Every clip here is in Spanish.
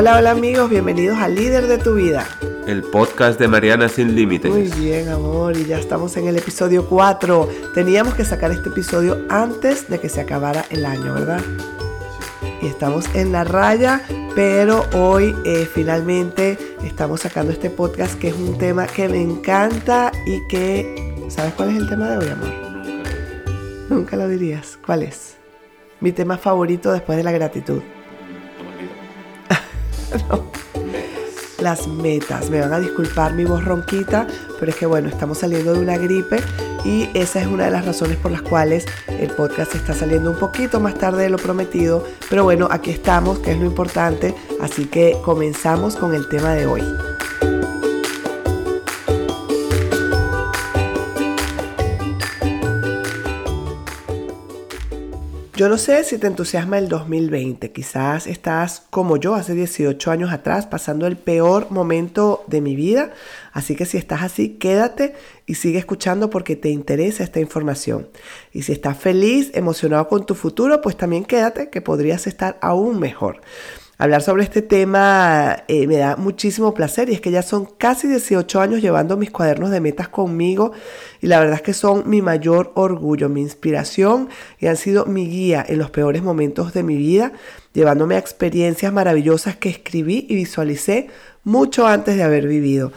Hola, hola amigos, bienvenidos a Líder de tu Vida. El podcast de Mariana Sin Límites. Muy bien, amor, y ya estamos en el episodio 4. Teníamos que sacar este episodio antes de que se acabara el año, ¿verdad? Y estamos en la raya, pero hoy eh, finalmente estamos sacando este podcast que es un tema que me encanta y que... ¿Sabes cuál es el tema de hoy, amor? Nunca lo dirías. ¿Cuál es? Mi tema favorito después de la gratitud. Las metas. Me van a disculpar mi voz ronquita, pero es que bueno, estamos saliendo de una gripe y esa es una de las razones por las cuales el podcast está saliendo un poquito más tarde de lo prometido. Pero bueno, aquí estamos, que es lo importante. Así que comenzamos con el tema de hoy. Yo no sé si te entusiasma el 2020, quizás estás como yo hace 18 años atrás pasando el peor momento de mi vida, así que si estás así, quédate y sigue escuchando porque te interesa esta información. Y si estás feliz, emocionado con tu futuro, pues también quédate que podrías estar aún mejor. Hablar sobre este tema eh, me da muchísimo placer y es que ya son casi 18 años llevando mis cuadernos de metas conmigo y la verdad es que son mi mayor orgullo, mi inspiración y han sido mi guía en los peores momentos de mi vida, llevándome a experiencias maravillosas que escribí y visualicé mucho antes de haber vivido.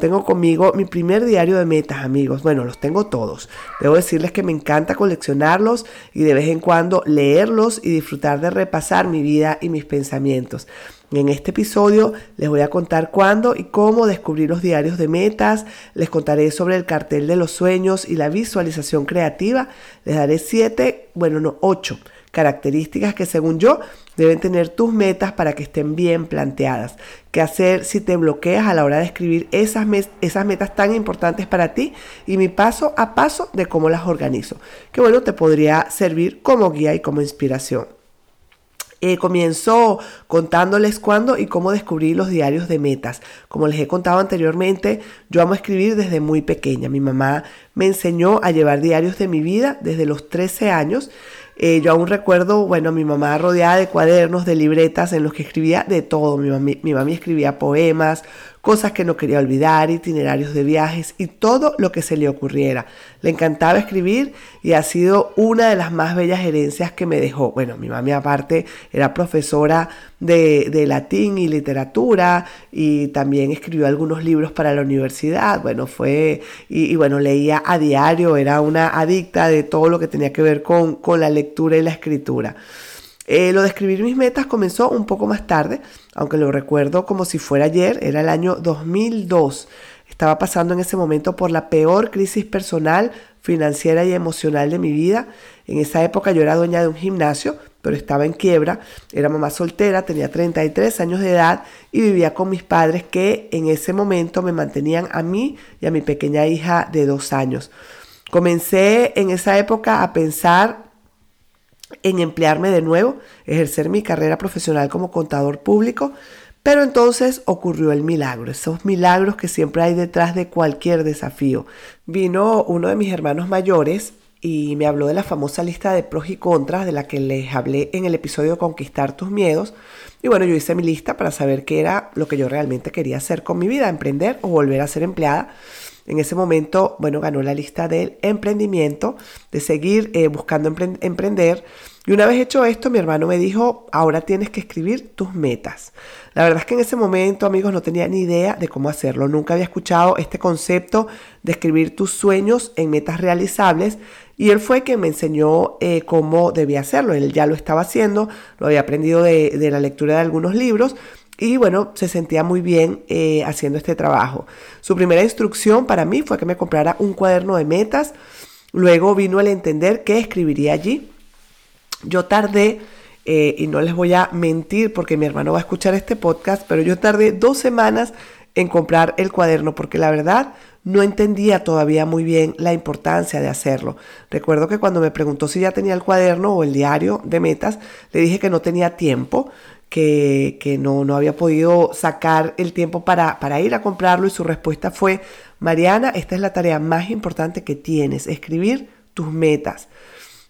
Tengo conmigo mi primer diario de metas, amigos. Bueno, los tengo todos. Debo decirles que me encanta coleccionarlos y de vez en cuando leerlos y disfrutar de repasar mi vida y mis pensamientos. En este episodio les voy a contar cuándo y cómo descubrir los diarios de metas, les contaré sobre el cartel de los sueños y la visualización creativa, les daré siete, bueno, no, ocho características que según yo deben tener tus metas para que estén bien planteadas. ¿Qué hacer si te bloqueas a la hora de escribir esas, esas metas tan importantes para ti? Y mi paso a paso de cómo las organizo. Que bueno, te podría servir como guía y como inspiración. Eh, comienzo contándoles cuándo y cómo descubrí los diarios de metas. Como les he contado anteriormente, yo amo escribir desde muy pequeña. Mi mamá me enseñó a llevar diarios de mi vida desde los 13 años eh, yo aún recuerdo, bueno, mi mamá rodeada de cuadernos, de libretas en los que escribía de todo. Mi, mami, mi escribía poemas, cosas que no quería olvidar, itinerarios de viajes y todo lo que se le ocurriera. Le encantaba escribir y ha sido una de las más bellas herencias que me dejó. Bueno, mi mami aparte era profesora de, latín y literatura y también escribió algunos libros para la universidad. Bueno, fue, y, bueno, leía a diario, era una adicta de todo lo que tenía que ver con, con la lectura y la escritura. Eh, lo de escribir mis metas comenzó un poco más tarde, aunque lo recuerdo como si fuera ayer, era el año 2002. Estaba pasando en ese momento por la peor crisis personal, financiera y emocional de mi vida. En esa época yo era dueña de un gimnasio, pero estaba en quiebra, era mamá soltera, tenía 33 años de edad y vivía con mis padres que en ese momento me mantenían a mí y a mi pequeña hija de dos años. Comencé en esa época a pensar en emplearme de nuevo, ejercer mi carrera profesional como contador público, pero entonces ocurrió el milagro, esos milagros que siempre hay detrás de cualquier desafío. Vino uno de mis hermanos mayores y me habló de la famosa lista de pros y contras de la que les hablé en el episodio Conquistar tus miedos. Y bueno, yo hice mi lista para saber qué era lo que yo realmente quería hacer con mi vida, emprender o volver a ser empleada. En ese momento, bueno, ganó la lista del emprendimiento, de seguir eh, buscando emprender. Y una vez hecho esto, mi hermano me dijo, ahora tienes que escribir tus metas. La verdad es que en ese momento, amigos, no tenía ni idea de cómo hacerlo. Nunca había escuchado este concepto de escribir tus sueños en metas realizables. Y él fue quien me enseñó eh, cómo debía hacerlo. Él ya lo estaba haciendo, lo había aprendido de, de la lectura de algunos libros y bueno, se sentía muy bien eh, haciendo este trabajo. Su primera instrucción para mí fue que me comprara un cuaderno de metas. Luego vino el entender qué escribiría allí. Yo tardé, eh, y no les voy a mentir porque mi hermano va a escuchar este podcast, pero yo tardé dos semanas en comprar el cuaderno porque la verdad no entendía todavía muy bien la importancia de hacerlo. Recuerdo que cuando me preguntó si ya tenía el cuaderno o el diario de metas, le dije que no tenía tiempo, que, no, no, había podido sacar el tiempo para, para ir a comprarlo y su respuesta fue, Mariana, esta es la tarea más importante que tienes, escribir tus metas.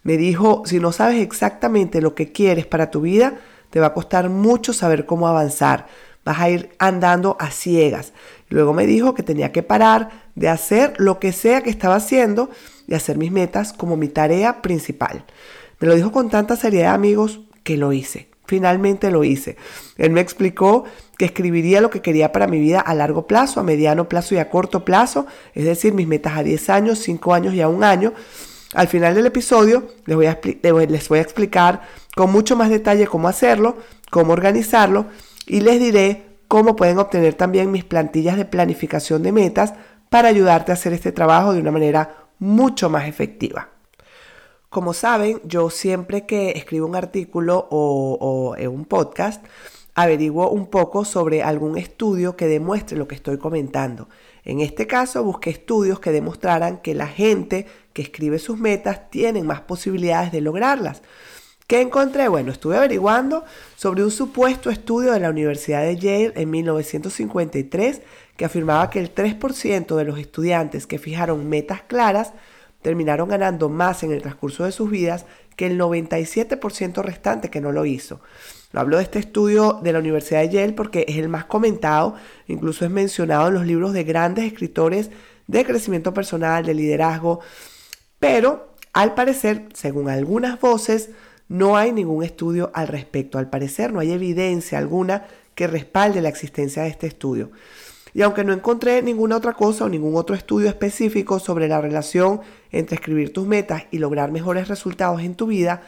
Me dijo, si no sabes exactamente lo que quieres para tu vida, te va a costar mucho saber cómo avanzar. Vas a ir andando a ciegas. Luego me dijo que tenía que parar de hacer lo que sea que estaba haciendo y hacer mis metas como mi tarea principal. Me lo dijo con tanta seriedad, amigos, que lo hice. Finalmente lo hice. Él me explicó que escribiría lo que quería para mi vida a largo plazo, a mediano plazo y a corto plazo, es decir, mis metas a 10 años, 5 años y a un año. Al final del episodio les voy, a les voy a explicar con mucho más detalle cómo hacerlo, cómo organizarlo y les diré cómo pueden obtener también mis plantillas de planificación de metas para ayudarte a hacer este trabajo de una manera mucho más efectiva. Como saben, yo siempre que escribo un artículo o, un podcast, averiguo un poco sobre algún estudio que demuestre lo que estoy comentando. En este caso, busqué estudios que demostraran que la gente que escribe sus metas tienen más posibilidades de lograrlas. ¿Qué encontré? Bueno, estuve averiguando sobre un supuesto estudio de la Universidad de Yale en 1953 que afirmaba que el 3% de los estudiantes que fijaron metas claras terminaron ganando más en el transcurso de sus vidas que el 97% restante que no lo hizo. Hablo de este estudio de la Universidad de Yale porque es el más comentado, incluso es mencionado en los libros de grandes escritores de crecimiento personal, de liderazgo, pero al parecer, según algunas voces, no hay ningún estudio al respecto. Al parecer no hay evidencia alguna que respalde la existencia de este estudio. Y aunque no encontré ninguna otra cosa o ningún otro estudio específico sobre la relación entre escribir tus metas y lograr mejores resultados en tu vida,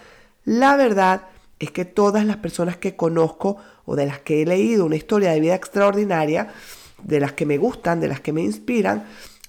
la verdad es que todas las personas que conozco o de las que he leído una historia de vida extraordinaria, de las que me gustan, de las que me inspiran,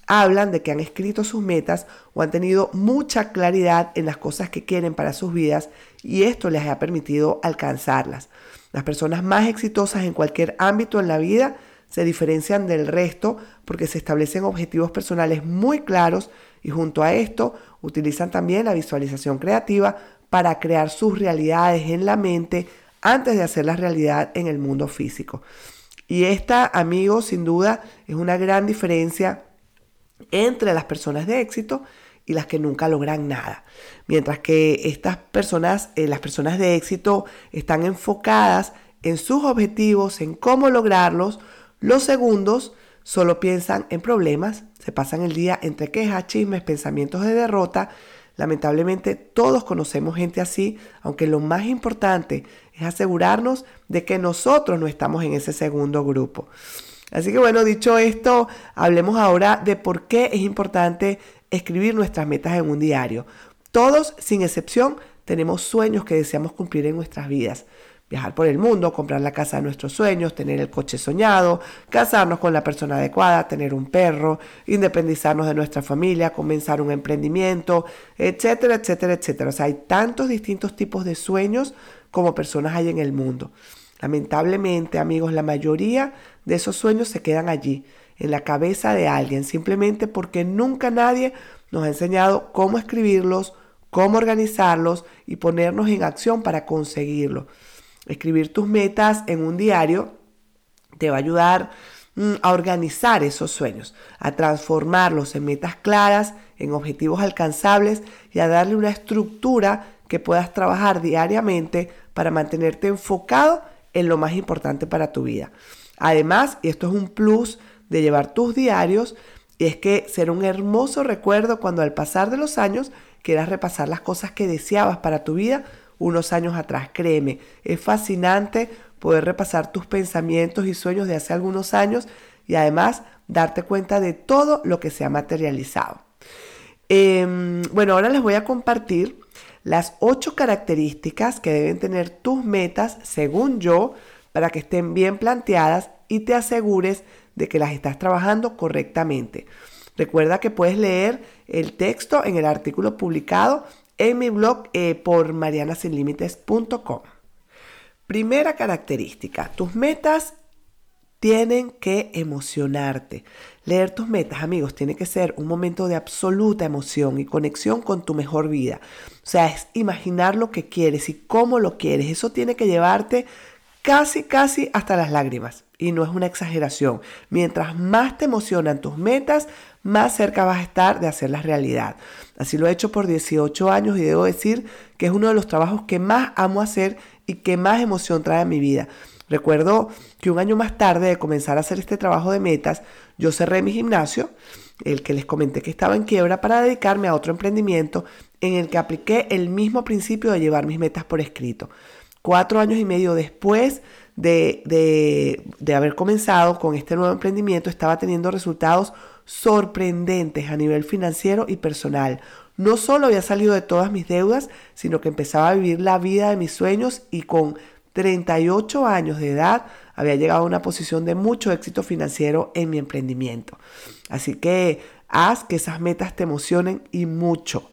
hablan de que han escrito sus metas o han tenido mucha claridad en las cosas que quieren para sus vidas y esto les ha permitido alcanzarlas. Las personas más exitosas en cualquier ámbito en la vida se diferencian del resto porque se establecen objetivos personales muy claros y junto a esto utilizan también la visualización creativa para crear sus realidades en la mente antes de hacer la realidad en el mundo físico. Y esta, amigos, sin duda es una gran diferencia entre las personas de éxito y las que nunca logran nada. Mientras que estas personas, eh, las personas de éxito, están enfocadas en sus objetivos, en cómo lograrlos, los segundos solo piensan en problemas, se pasan el día entre quejas, chismes, pensamientos de derrota. Lamentablemente todos conocemos gente así, aunque lo más importante es asegurarnos de que nosotros no estamos en ese segundo grupo. Así que bueno, dicho esto, hablemos ahora de por qué es importante escribir nuestras metas en un diario. Todos, sin excepción, tenemos sueños que deseamos cumplir en nuestras vidas viajar por el mundo, comprar la casa de nuestros sueños, tener el coche soñado, casarnos con la persona adecuada, tener un perro, independizarnos de nuestra familia, comenzar un emprendimiento, etcétera, etcétera, etcétera. O sea, hay tantos distintos tipos de sueños como personas hay en el mundo. Lamentablemente, amigos, la mayoría de esos sueños se quedan allí, en la cabeza de alguien, simplemente porque nunca nadie nos ha enseñado cómo escribirlos, cómo organizarlos y ponernos en acción para conseguirlo. Escribir tus metas en un diario te va a ayudar mm, a organizar esos sueños, a transformarlos en metas claras, en objetivos alcanzables y a darle una estructura que puedas trabajar diariamente para mantenerte enfocado en lo más importante para tu vida. Además, y esto es un plus de llevar tus diarios, es que será un hermoso recuerdo cuando al pasar de los años quieras repasar las cosas que deseabas para tu vida unos años atrás. Créeme, es fascinante poder repasar tus pensamientos y sueños de hace algunos años y además darte cuenta de todo lo que se ha materializado. Em, bueno, ahora les voy a compartir las ocho características que deben tener tus metas, según yo, para que estén bien planteadas y te asegures de que las estás trabajando correctamente. Recuerda que puedes leer el texto en el artículo publicado en mi blog eh, por marianasinlimites.com. Primera característica, tus metas tienen que emocionarte. Leer tus metas, amigos, tiene que ser un momento de absoluta emoción y conexión con tu mejor vida. O sea, es imaginar lo que quieres y cómo lo quieres. Eso tiene que llevarte casi, casi hasta las lágrimas. Y no es una exageración. Mientras más te emocionan tus metas, más cerca vas a estar de hacerlas realidad. Así lo he hecho por 18 años y debo decir que es uno de los trabajos que más amo hacer y que más emoción trae a mi vida. Recuerdo que un año más tarde de comenzar a hacer este trabajo de metas, yo cerré mi gimnasio, el que les comenté que estaba en quiebra, para dedicarme a otro emprendimiento en el que apliqué el mismo principio de llevar mis metas por escrito. Cuatro años y medio después de, de, haber comenzado con este nuevo emprendimiento, estaba teniendo resultados sorprendentes a nivel financiero y personal. No solo había salido de todas mis deudas, sino que empezaba a vivir la vida de mis sueños y con 38 años de edad había llegado a una posición de mucho éxito financiero en mi emprendimiento. Así que haz que esas metas te emocionen y mucho.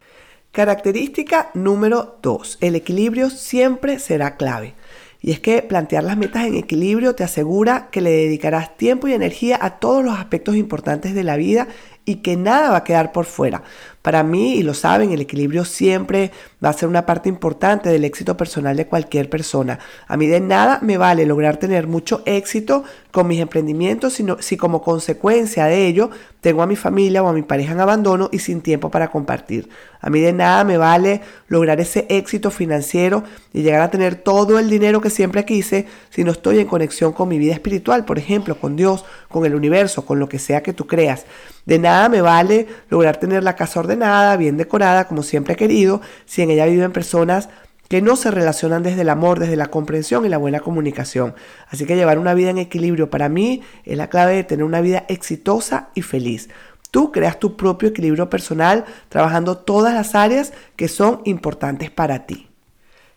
Característica número 2. El equilibrio siempre será clave. Y es que plantear las metas en equilibrio te asegura que le dedicarás tiempo y energía a todos los aspectos importantes de la vida y que nada va a quedar por fuera. Para mí, y lo saben, el equilibrio siempre va a ser una parte importante del éxito personal de cualquier persona. A mí de nada me vale lograr tener mucho éxito con mis emprendimientos sino, si como consecuencia de ello tengo a mi familia o a mi pareja en abandono y sin tiempo para compartir. A mí de nada me vale lograr ese éxito financiero y llegar a tener todo el dinero que siempre quise si no estoy en conexión con mi vida espiritual, por ejemplo, con Dios, con el universo, con lo que sea que tú creas. De nada me vale lograr tener la casa bien decorada, como siempre he querido, si en ella viven personas que no se relacionan desde el amor, desde la comprensión y la buena comunicación. Así que llevar una vida en equilibrio para mí es la clave de tener una vida exitosa y feliz. Tú creas tu propio equilibrio personal trabajando todas las áreas que son importantes para ti.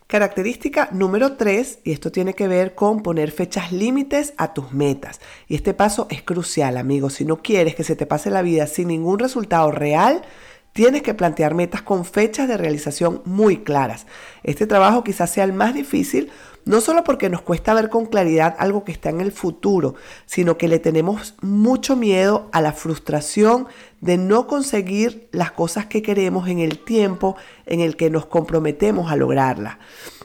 Característica número 3, y esto tiene que ver con poner fechas límites a tus metas. Y este paso es crucial, amigos. Si no quieres que se te pase la vida sin ningún resultado real, tienes que plantear metas con fechas de realización muy claras. Este trabajo quizás sea el más difícil no solo porque nos cuesta ver con claridad algo que está en el futuro, sino que le tenemos mucho miedo a la frustración de no conseguir las cosas que queremos en el tiempo en el que nos comprometemos a lograrlas.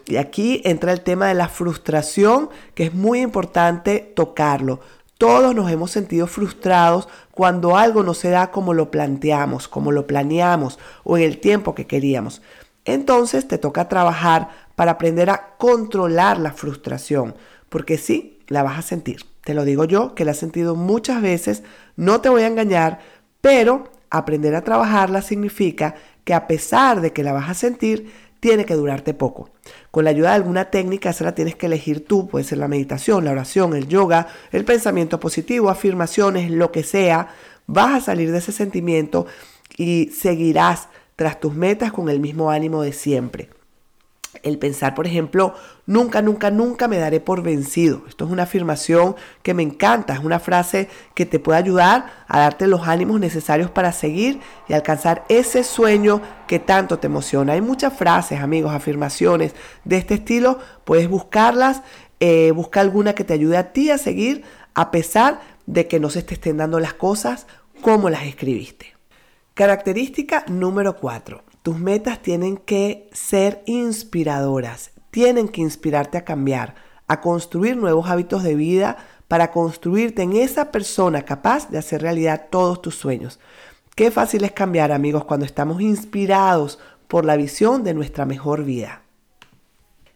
Y aquí entra el tema de la frustración, que es muy importante tocarlo. Todos nos hemos sentido frustrados cuando algo no se da como lo planteamos, como lo planeamos o en el tiempo que queríamos. Entonces te toca trabajar para aprender a controlar la frustración, porque sí, la vas a sentir. Te lo digo yo, que la he sentido muchas veces, no te voy a engañar, pero aprender a trabajarla significa que a pesar de que la vas a sentir, tiene que durarte poco. Con la ayuda de alguna técnica, esa la tienes que elegir tú, puede ser la meditación, la oración, el yoga, el pensamiento positivo, afirmaciones, lo que sea, vas a salir de ese sentimiento y seguirás tras tus metas con el mismo ánimo de siempre. El pensar, por ejemplo, nunca, nunca, nunca me daré por vencido. Esto es una afirmación que me encanta, es una frase que te puede ayudar a darte los ánimos necesarios para seguir y alcanzar ese sueño que tanto te emociona. Hay muchas frases, amigos, afirmaciones de este estilo. Puedes buscarlas, eh, busca alguna que te ayude a ti a seguir a pesar de que no se te estén dando las cosas como las escribiste. Característica número 4. Tus metas tienen que ser inspiradoras, tienen que inspirarte a cambiar, a construir nuevos hábitos de vida para construirte en esa persona capaz de hacer realidad todos tus sueños. Qué fácil es cambiar, amigos, cuando estamos inspirados por la visión de nuestra mejor vida.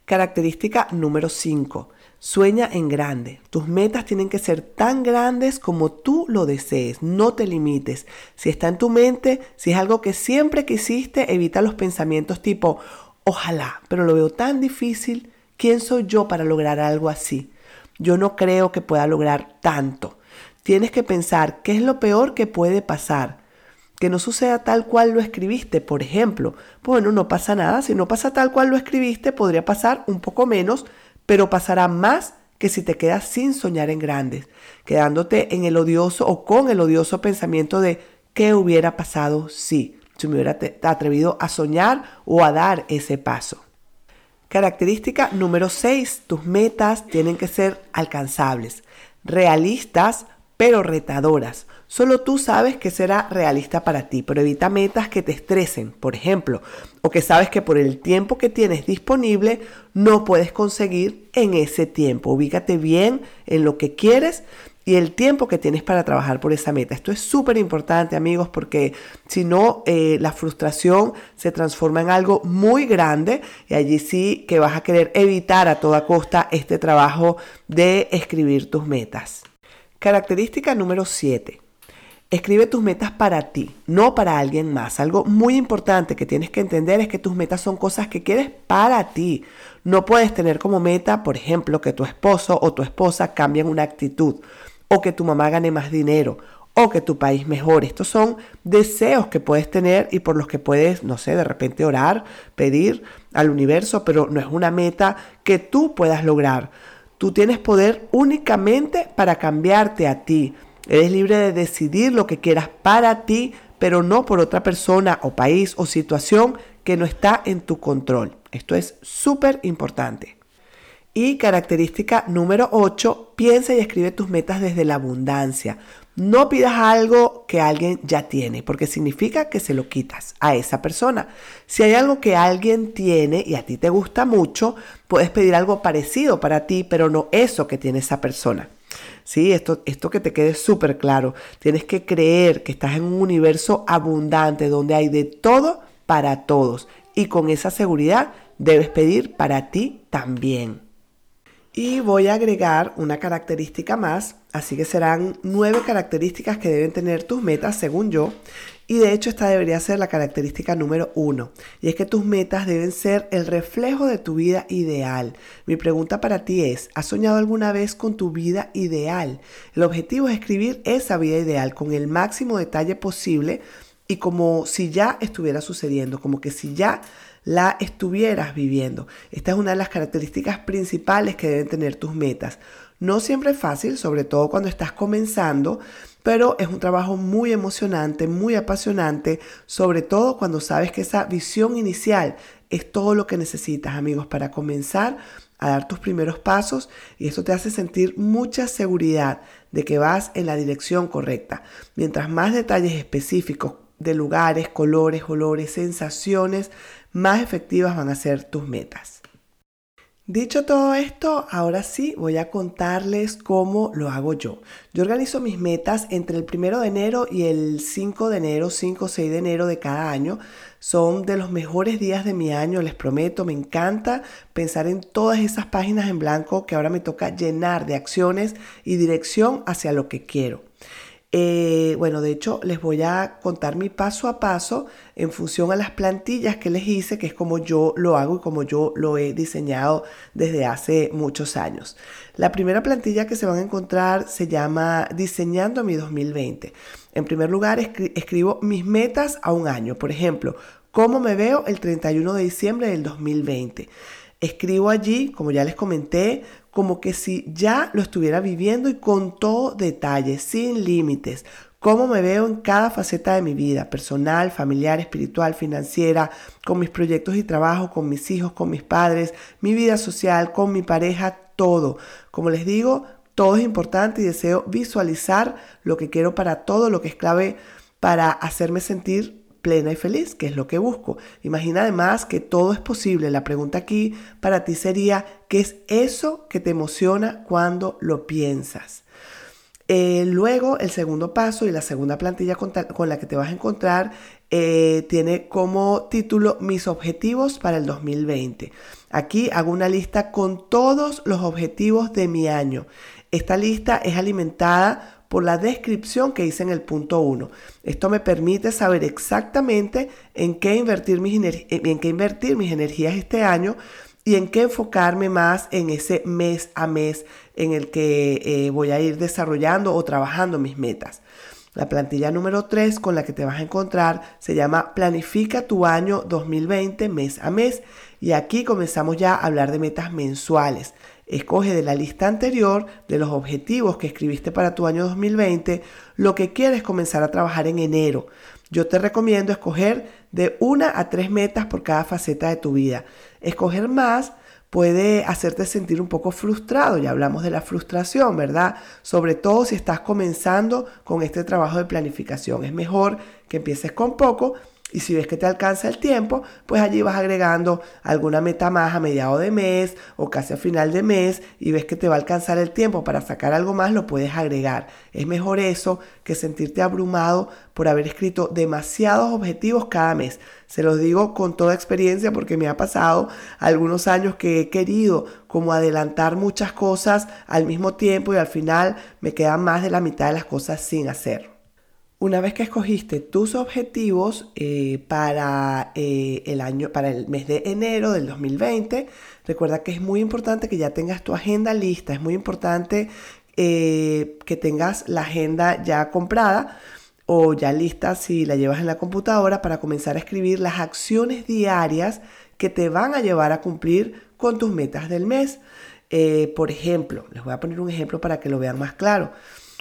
Característica número 5. Sueña en grande. Tus metas tienen que ser tan grandes como tú lo desees. No te limites. Si está en tu mente, si es algo que siempre quisiste, evita los pensamientos tipo, ojalá, pero lo veo tan difícil. ¿Quién soy yo para lograr algo así? Yo no creo que pueda lograr tanto. Tienes que pensar qué es lo peor que puede pasar. Que no suceda tal cual lo escribiste, por ejemplo. Bueno, no pasa nada. Si no pasa tal cual lo escribiste, podría pasar un poco menos pero pasará más que si te quedas sin soñar en grandes, quedándote en el odioso o con el odioso pensamiento de qué hubiera pasado si, si me hubiera atrevido a soñar o a dar ese paso. Característica número 6. Tus metas tienen que ser alcanzables, realistas, pero retadoras. Solo tú sabes que será realista para ti, pero evita metas que te estresen, por ejemplo, o que sabes que por el tiempo que tienes disponible no puedes conseguir en ese tiempo. Ubícate bien en lo que quieres y el tiempo que tienes para trabajar por esa meta. Esto es súper importante amigos porque si no eh, la frustración se transforma en algo muy grande y allí sí que vas a querer evitar a toda costa este trabajo de escribir tus metas. Característica número 7. Escribe tus metas para ti, no para alguien más. Algo muy importante que tienes que entender es que tus metas son cosas que quieres para ti. No puedes tener como meta, por ejemplo, que tu esposo o tu esposa cambien una actitud, o que tu mamá gane más dinero, o que tu país mejore. Estos son deseos que puedes tener y por los que puedes, no sé, de repente orar, pedir al universo, pero no es una meta que tú puedas lograr. Tú tienes poder únicamente para cambiarte a ti Eres libre de decidir lo que quieras para ti, pero no por otra persona o país o situación que no está en tu control. Esto es súper importante. Y característica número 8, piensa y escribe tus metas desde la abundancia. No pidas algo que alguien ya tiene, porque significa que se lo quitas a esa persona. Si hay algo que alguien tiene y a ti te gusta mucho, puedes pedir algo parecido para ti, pero no eso que tiene esa persona. ¿Sí? Esto, esto que te quede súper claro. Tienes que creer que estás en un universo abundante donde hay de todo para todos. Y con esa seguridad debes pedir para ti también. Y voy a agregar una característica más, así que serán nueve características que deben tener tus metas según yo. Y de hecho esta debería ser la característica número uno. Y es que tus metas deben ser el reflejo de tu vida ideal. Mi pregunta para ti es, ¿has soñado alguna vez con tu vida ideal? El objetivo es escribir esa vida ideal con el máximo detalle posible y como si ya estuviera sucediendo, como que si ya la estuvieras viviendo. Esta es una de las características principales que deben tener tus metas. No siempre es fácil, sobre todo cuando estás comenzando, pero es un trabajo muy emocionante, muy apasionante, sobre todo cuando sabes que esa visión inicial es todo lo que necesitas, amigos, para comenzar a dar tus primeros pasos y eso te hace sentir mucha seguridad de que vas en la dirección correcta. Mientras más detalles específicos de lugares, colores, olores, sensaciones, más efectivas van a ser tus metas. Dicho todo esto, ahora sí voy a contarles cómo lo hago yo. Yo organizo mis metas entre el primero de enero y el 5 de enero, 5 o 6 de enero de cada año. Son de los mejores días de mi año, les prometo. Me encanta pensar en todas esas páginas en blanco que ahora me toca llenar de acciones y dirección hacia lo que quiero. Eh, bueno, de hecho, les voy a contar mi paso a paso en función a las plantillas que les hice, que es como yo lo hago y como yo lo he diseñado desde hace muchos años. La primera plantilla que se van a encontrar se llama Diseñando mi 2020. En primer lugar, escribo mis metas a un año. Por ejemplo, cómo me veo el 31 de diciembre del 2020. Escribo allí, como ya les comenté, como que si ya lo estuviera viviendo y con todo detalle, sin límites, cómo me veo en cada faceta de mi vida, personal, familiar, espiritual, financiera, con mis proyectos y trabajo, con mis hijos, con mis padres, mi vida social, con mi pareja, todo. Como les digo, todo es importante y deseo visualizar lo que quiero para todo, lo que es clave para hacerme sentir plena y feliz, que es lo que busco. Imagina además que todo es posible. La pregunta aquí para ti sería, ¿qué es eso que te emociona cuando lo piensas? Eh, luego, el segundo paso y la segunda plantilla con, la que te vas a encontrar eh, tiene como título Mis objetivos para el 2020. Aquí hago una lista con todos los objetivos de mi año. Esta lista es alimentada por la descripción que hice en el punto 1. Esto me permite saber exactamente en qué, invertir mis en qué invertir mis energías este año y en qué enfocarme más en ese mes a mes en el que eh, voy a ir desarrollando o trabajando mis metas. La plantilla número 3 con la que te vas a encontrar se llama Planifica tu año 2020 mes a mes y aquí comenzamos ya a hablar de metas mensuales. Escoge de la lista anterior de los objetivos que escribiste para tu año 2020 lo que quieres comenzar a trabajar en enero. Yo te recomiendo escoger de una a tres metas por cada faceta de tu vida. Escoger más puede hacerte sentir un poco frustrado, ya hablamos de la frustración, ¿verdad? Sobre todo si estás comenzando con este trabajo de planificación. Es mejor que empieces con poco Y si ves que te alcanza el tiempo, pues allí vas agregando alguna meta más a mediado de mes o casi a final de mes y ves que te va a alcanzar el tiempo para sacar algo más, lo puedes agregar. Es mejor eso que sentirte abrumado por haber escrito demasiados objetivos cada mes. Se los digo con toda experiencia porque me ha pasado algunos años que he querido como adelantar muchas cosas al mismo tiempo y al final me quedan más de la mitad de las cosas sin hacer. Una vez que escogiste tus objetivos eh, para eh, el año, para el mes de enero del 2020, recuerda que es muy importante que ya tengas tu agenda lista, es muy importante eh, que tengas la agenda ya comprada o ya lista si la llevas en la computadora para comenzar a escribir las acciones diarias que te van a llevar a cumplir con tus metas del mes. Por ejemplo, les voy a poner un ejemplo para que lo vean más claro.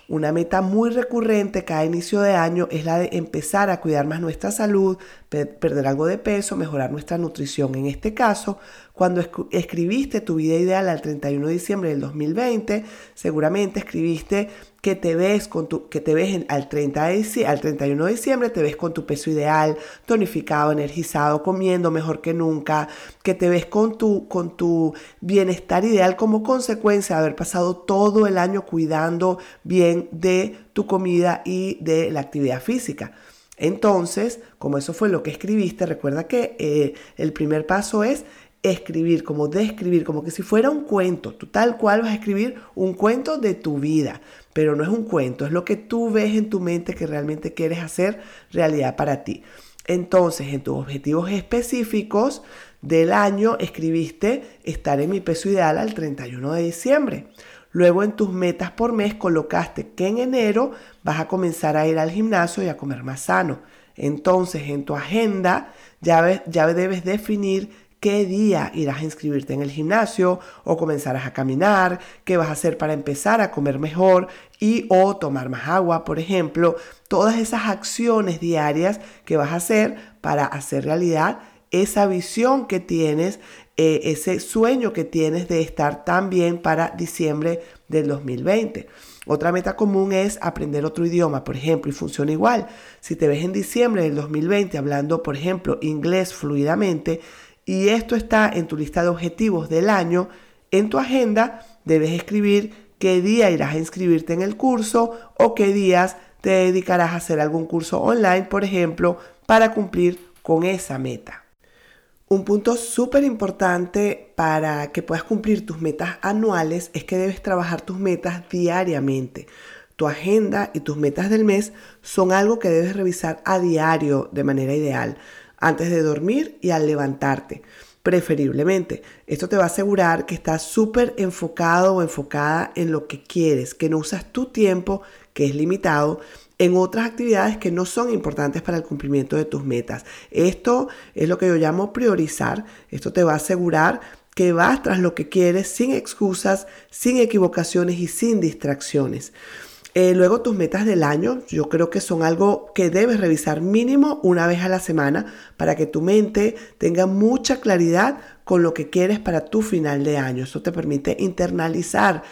Una meta muy recurrente cada inicio de año es la de empezar a cuidar más nuestra salud, perder algo de peso, mejorar nuestra nutrición. En este caso, cuando escribiste tu vida ideal al 31 de diciembre del 2020, seguramente escribiste que te ves con tu, que te ves al, 30 de, al 31 de diciembre, te ves con tu peso ideal, tonificado, energizado, comiendo mejor que nunca, que te ves con tu, con tu bienestar ideal como consecuencia de haber pasado todo el año cuidando bien de tu comida y de la actividad física. Entonces, como eso fue lo que escribiste, recuerda que eh, el primer paso es escribir, como describir, como que si fuera un cuento. Tú tal cual vas a escribir un cuento de tu vida, pero no es un cuento, es lo que tú ves en tu mente que realmente quieres hacer realidad para ti. Entonces, en tus objetivos específicos del año, escribiste estar en mi peso ideal al 31 de diciembre. Luego en tus metas por mes colocaste que en enero vas a comenzar a ir al gimnasio y a comer más sano. Entonces en tu agenda ya, ya debes definir qué día irás a inscribirte en el gimnasio o comenzarás a caminar, qué vas a hacer para empezar a comer mejor y o tomar más agua, por ejemplo, todas esas acciones diarias que vas a hacer para hacer realidad esa visión que tienes, eh, ese sueño que tienes de estar tan bien para diciembre del 2020. Otra meta común es aprender otro idioma, por ejemplo, y funciona igual. Si te ves en diciembre del 2020 hablando, por ejemplo, inglés fluidamente, y esto está en tu lista de objetivos del año, en tu agenda debes escribir qué día irás a inscribirte en el curso o qué días te dedicarás a hacer algún curso online, por ejemplo, para cumplir con esa meta. Un punto súper importante para que puedas cumplir tus metas anuales es que debes trabajar tus metas diariamente. Tu agenda y tus metas del mes son algo que debes revisar a diario de manera ideal antes de dormir y al levantarte, preferiblemente. Esto te va a asegurar que estás súper enfocado o enfocada en lo que quieres, que no usas tu tiempo, que es limitado, en otras actividades que no son importantes para el cumplimiento de tus metas. Esto es lo que yo llamo priorizar. Esto te va a asegurar que vas tras lo que quieres sin excusas, sin equivocaciones y sin distracciones. Eh, luego tus metas del año, yo creo que son algo que debes revisar mínimo una vez a la semana para que tu mente tenga mucha claridad con lo que quieres para tu final de año. Eso te permite internalizar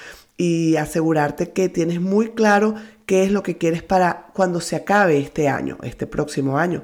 y asegurarte que tienes muy claro qué es lo que quieres para cuando se acabe este año, este próximo año.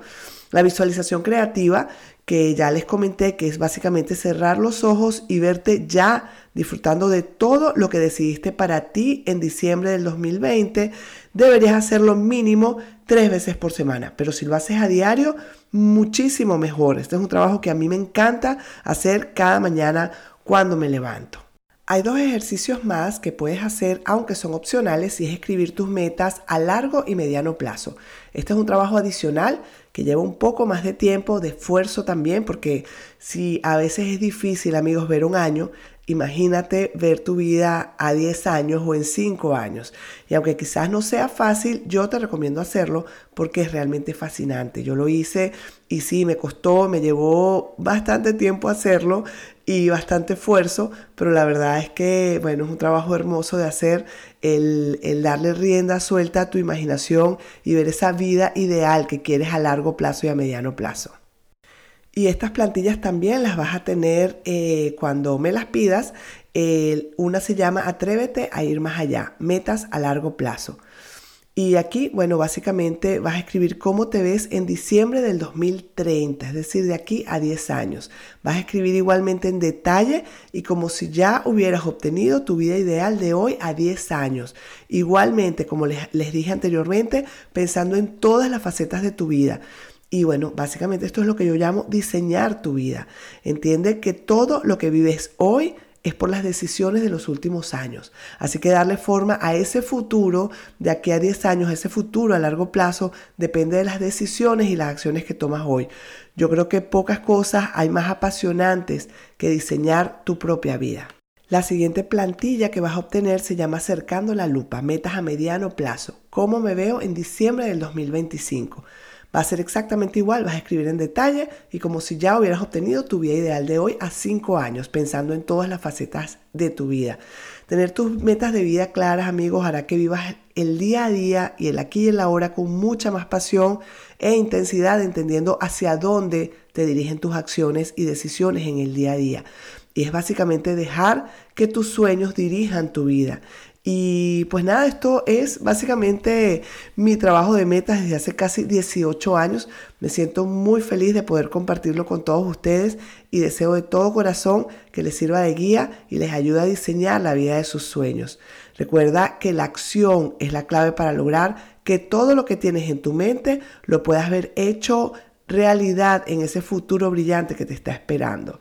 La visualización creativa que ya les comenté, que es básicamente cerrar los ojos y verte ya disfrutando de todo lo que decidiste para ti en diciembre del 2020, deberías hacerlo mínimo tres veces por semana. Pero si lo haces a diario, muchísimo mejor. Este es un trabajo que a mí me encanta hacer cada mañana cuando me levanto. Hay dos ejercicios más que puedes hacer, aunque son opcionales, y es escribir tus metas a largo y mediano plazo. Este es un trabajo adicional que lleva un poco más de tiempo, de esfuerzo también, porque si a veces es difícil, amigos, ver un año, Imagínate ver tu vida a 10 años o en 5 años. Y aunque quizás no sea fácil, yo te recomiendo hacerlo porque es realmente fascinante. Yo lo hice y sí, me costó, me llevó bastante tiempo hacerlo y bastante esfuerzo, pero la verdad es que, bueno, es un trabajo hermoso de hacer el, el darle rienda suelta a tu imaginación y ver esa vida ideal que quieres a largo plazo y a mediano plazo. Y estas plantillas también las vas a tener eh, cuando me las pidas. una se llama Atrévete a ir más allá, metas a largo plazo. Y aquí, bueno, básicamente vas a escribir cómo te ves en diciembre del 2030, es decir, de aquí a 10 años. Vas a escribir igualmente en detalle y como si ya hubieras obtenido tu vida ideal de hoy a 10 años. Igualmente, como les, les dije anteriormente, pensando en todas las facetas de tu vida. Y bueno, básicamente esto es lo que yo llamo diseñar tu vida. Entiende que todo lo que vives hoy es por las decisiones de los últimos años. Así que darle forma a ese futuro de aquí a 10 años, ese futuro a largo plazo, depende de las decisiones y las acciones que tomas hoy. Yo creo que pocas cosas hay más apasionantes que diseñar tu propia vida. La siguiente plantilla que vas a obtener se llama Acercando la Lupa, metas a mediano plazo. ¿Cómo me veo en diciembre del 2025? Va a ser exactamente igual, vas a escribir en detalle y como si ya hubieras obtenido tu vida ideal de hoy a cinco años, pensando en todas las facetas de tu vida. Tener tus metas de vida claras, amigos, hará que vivas el día a día y el aquí y el ahora con mucha más pasión e intensidad, entendiendo hacia dónde te dirigen tus acciones y decisiones en el día a día. Y es básicamente dejar que tus sueños dirijan tu vida. Y pues nada, esto es básicamente mi trabajo de metas desde hace casi 18 años. Me siento muy feliz de poder compartirlo con todos ustedes y deseo de todo corazón que les sirva de guía y les ayude a diseñar la vida de sus sueños. Recuerda que la acción es la clave para lograr que todo lo que tienes en tu mente lo puedas ver hecho realidad en ese futuro brillante que te está esperando.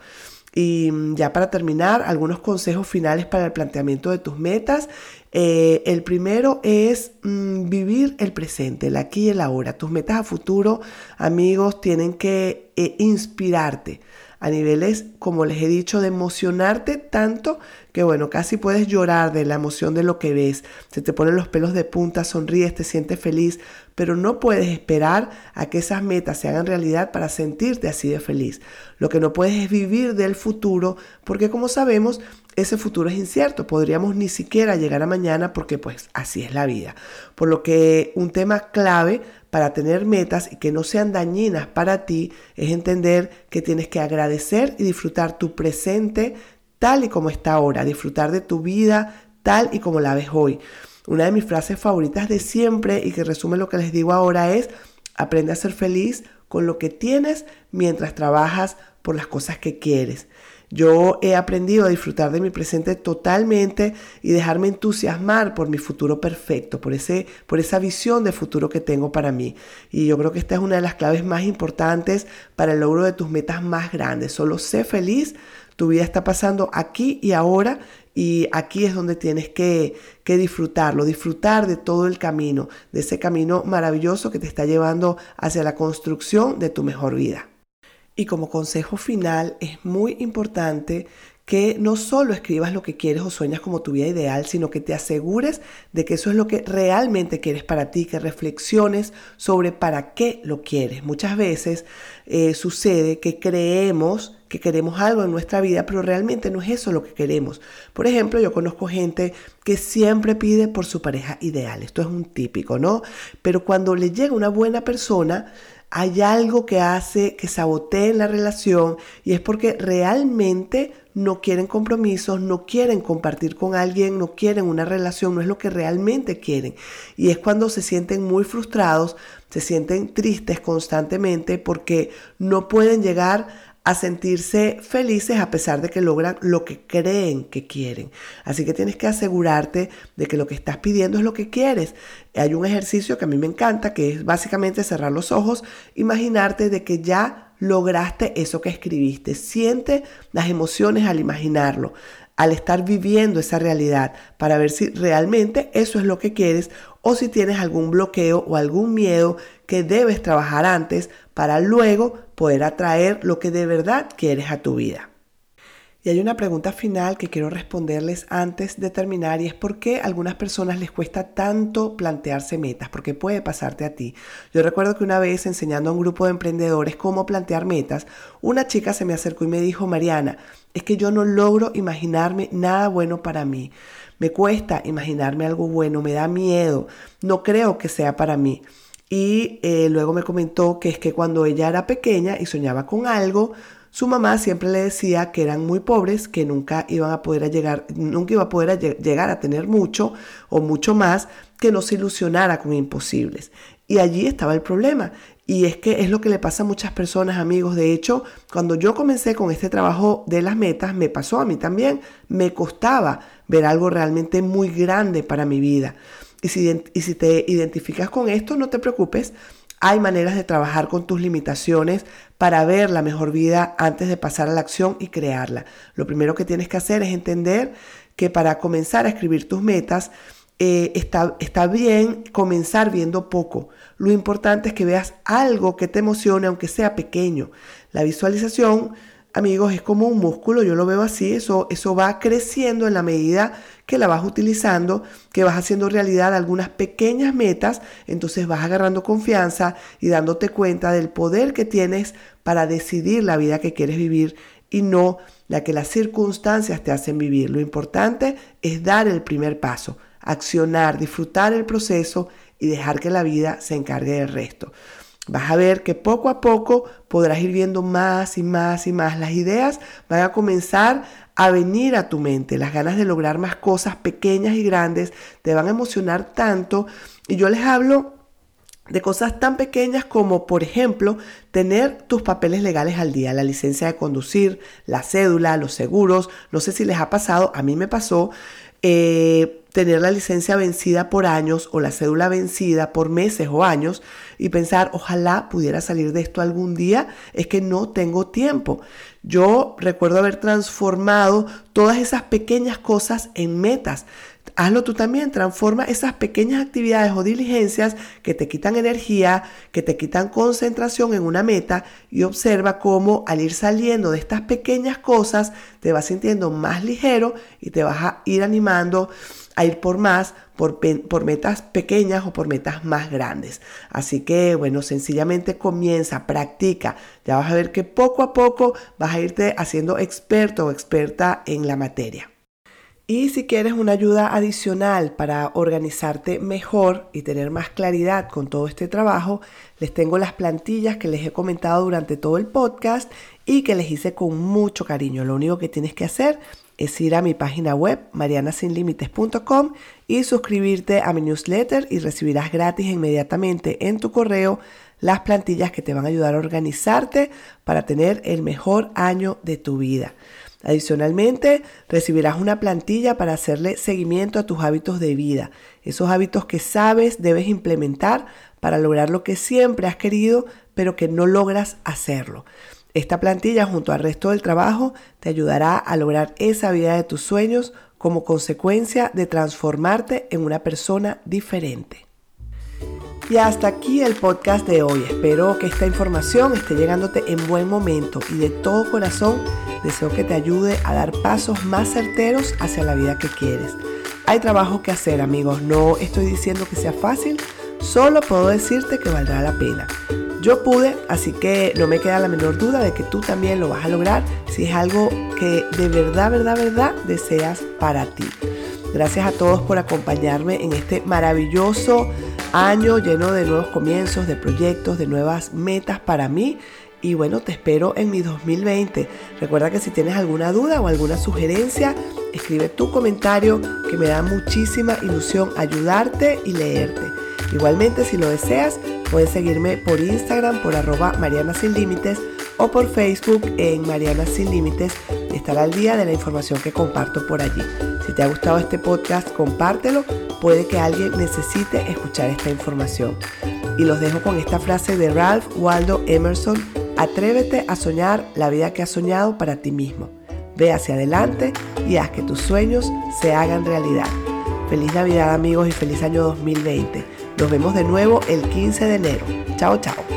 Y mm, ya para terminar, algunos consejos finales para el planteamiento de tus metas. Eh, el primero es mm, vivir el presente, el aquí y el ahora. Tus metas a futuro, amigos, tienen que eh, inspirarte a niveles, como les he dicho, de emocionarte tanto que bueno, casi puedes llorar de la emoción de lo que ves. Se te ponen los pelos de punta, sonríes, te sientes feliz, pero no puedes esperar a que esas metas se hagan realidad para sentirte así de feliz. Lo que no puedes es vivir del futuro, porque como sabemos, ese futuro es incierto. Podríamos ni siquiera llegar a mañana porque pues así es la vida. Por lo que un tema clave para tener metas y que no sean dañinas para ti es entender que tienes que agradecer y disfrutar tu presente tal y como está ahora, disfrutar de tu vida tal y como la ves hoy. Una de mis frases favoritas de siempre y que resume lo que les digo ahora es, aprende a ser feliz con lo que tienes mientras trabajas por las cosas que quieres. Yo he aprendido a disfrutar de mi presente totalmente y dejarme entusiasmar por mi futuro perfecto, por, ese, por esa visión de futuro que tengo para mí. Y yo creo que esta es una de las claves más importantes para el logro de tus metas más grandes. Solo sé feliz, tu vida está pasando aquí y ahora y aquí es donde tienes que, que, disfrutarlo, disfrutar de todo el camino, de ese camino maravilloso que te está llevando hacia la construcción de tu mejor vida. Y como consejo final, es muy importante que no solo escribas lo que quieres o sueñas como tu vida ideal, sino que te asegures de que eso es lo que realmente quieres para ti, que reflexiones sobre para qué lo quieres. Muchas veces eh, sucede que creemos que queremos algo en nuestra vida, pero realmente no es eso lo que queremos. Por ejemplo, yo conozco gente que siempre pide por su pareja ideal. Esto es un típico, ¿no? Pero cuando le llega una buena persona, hay algo que hace que saboteen la relación y es porque realmente no quieren compromisos, no quieren compartir con alguien, no quieren una relación, no es lo que realmente quieren. Y es cuando se sienten muy frustrados, se sienten tristes constantemente porque no pueden llegar a sentirse felices a pesar de que logran lo que creen que quieren. Así que tienes que asegurarte de que lo que estás pidiendo es lo que quieres. Hay un ejercicio que a mí me encanta, que es básicamente cerrar los ojos, imaginarte de que ya lograste eso que escribiste. Siente las emociones al imaginarlo al estar viviendo esa realidad para ver si realmente eso es lo que quieres o si tienes algún bloqueo o algún miedo que debes trabajar antes para luego poder atraer lo que de verdad quieres a tu vida. Y hay una pregunta final que quiero responderles antes de terminar y es por qué a algunas personas les cuesta tanto plantearse metas, porque puede pasarte a ti. Yo recuerdo que una vez enseñando a un grupo de emprendedores cómo plantear metas, una chica se me acercó y me dijo, Mariana, es que yo no logro imaginarme nada bueno para mí. Me cuesta imaginarme algo bueno, me da miedo, no creo que sea para mí. Y eh, luego me comentó que es que cuando ella era pequeña y soñaba con algo, su mamá siempre le decía que eran muy pobres, que nunca iban a poder llegar, nunca iba a poder llegar a tener mucho o mucho más que no se ilusionara con imposibles. Y allí estaba el problema. Y es que es lo que le pasa a muchas personas, amigos. De hecho, cuando yo comencé con este trabajo de las metas, me pasó a mí también. Me costaba ver algo realmente muy grande para mi vida. Y si, y si te identificas con esto, no te preocupes. Hay maneras de trabajar con tus limitaciones para ver la mejor vida antes de pasar a la acción y crearla. Lo primero que tienes que hacer es entender que para comenzar a escribir tus metas, eh, está, está bien comenzar viendo poco. Lo importante es que veas algo que te emocione, aunque sea pequeño. La visualización, amigos, es como un músculo, yo lo veo así, eso, eso va creciendo en la medida que la vas utilizando, que vas haciendo realidad algunas pequeñas metas, entonces vas agarrando confianza y dándote cuenta del poder que tienes para decidir la vida que quieres vivir y no la que las circunstancias te hacen vivir. Lo importante es dar el primer paso accionar, disfrutar el proceso y dejar que la vida se encargue del resto. Vas a ver que poco a poco podrás ir viendo más y más y más. Las ideas van a comenzar a venir a tu mente. Las ganas de lograr más cosas pequeñas y grandes te van a emocionar tanto. Y yo les hablo de cosas tan pequeñas como, por ejemplo, tener tus papeles legales al día, la licencia de conducir, la cédula, los seguros. No sé si les ha pasado, a mí me pasó. Eh, tener la licencia vencida por años o la cédula vencida por meses o años y pensar, ojalá pudiera salir de esto algún día, es que no tengo tiempo. Yo recuerdo haber transformado todas esas pequeñas cosas en metas. Hazlo tú también, transforma esas pequeñas actividades o diligencias que te quitan energía, que te quitan concentración en una meta y observa cómo al ir saliendo de estas pequeñas cosas te vas sintiendo más ligero y te vas a ir animando a ir por más, por, por, metas pequeñas o por metas más grandes. Así que, bueno, sencillamente comienza, practica. Ya vas a ver que poco a poco vas a irte haciendo experto o experta en la materia. Y si quieres una ayuda adicional para organizarte mejor y tener más claridad con todo este trabajo, les tengo las plantillas que les he comentado durante todo el podcast y que les hice con mucho cariño. Lo único que tienes que hacer es ir a mi página web marianasinlimites.com y suscribirte a mi newsletter y recibirás gratis inmediatamente en tu correo las plantillas que te van a ayudar a organizarte para tener el mejor año de tu vida. Adicionalmente, recibirás una plantilla para hacerle seguimiento a tus hábitos de vida, esos hábitos que sabes debes implementar para lograr lo que siempre has querido, pero que no logras hacerlo. Esta plantilla junto al resto del trabajo te ayudará a lograr esa vida de tus sueños como consecuencia de transformarte en una persona diferente. Y hasta aquí el podcast de hoy. Espero que esta información esté llegándote en buen momento y de todo corazón deseo que te ayude a dar pasos más certeros hacia la vida que quieres. Hay trabajo que hacer amigos, no estoy diciendo que sea fácil, solo puedo decirte que valdrá la pena. Yo pude, así que no me queda la menor duda de que tú también lo vas a lograr si es algo que de verdad, verdad, verdad deseas para ti. Gracias a todos por acompañarme en este maravilloso año lleno de nuevos comienzos, de proyectos, de nuevas metas para mí. Y bueno, te espero en mi 2020. Recuerda que si tienes alguna duda o alguna sugerencia, escribe tu comentario que me da muchísima ilusión ayudarte y leerte. Igualmente, si lo deseas, puedes seguirme por Instagram por arroba Mariana Sin Límites o por Facebook en Mariana Sin Límites y estar al día de la información que comparto por allí. Si te ha gustado este podcast, compártelo. Puede que alguien necesite escuchar esta información. Y los dejo con esta frase de Ralph Waldo Emerson. Atrévete a soñar la vida que has soñado para ti mismo. Ve hacia adelante y haz que tus sueños se hagan realidad. Feliz Navidad amigos y feliz año 2020. Nos vemos de nuevo el 15 de enero. Chao, chao.